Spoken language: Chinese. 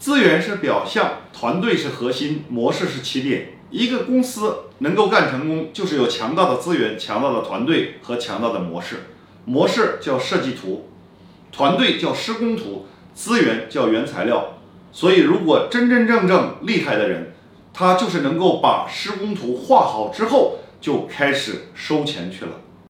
资源是表象团队是核心模式是起点。一个公司能够干成功就是有强大的资源强大的团队和强大的模式。模式叫设计图团队叫施工图资源叫原材料所以如果真真正正厉害的人他就是能够把施工图画好之后就开始收钱去了。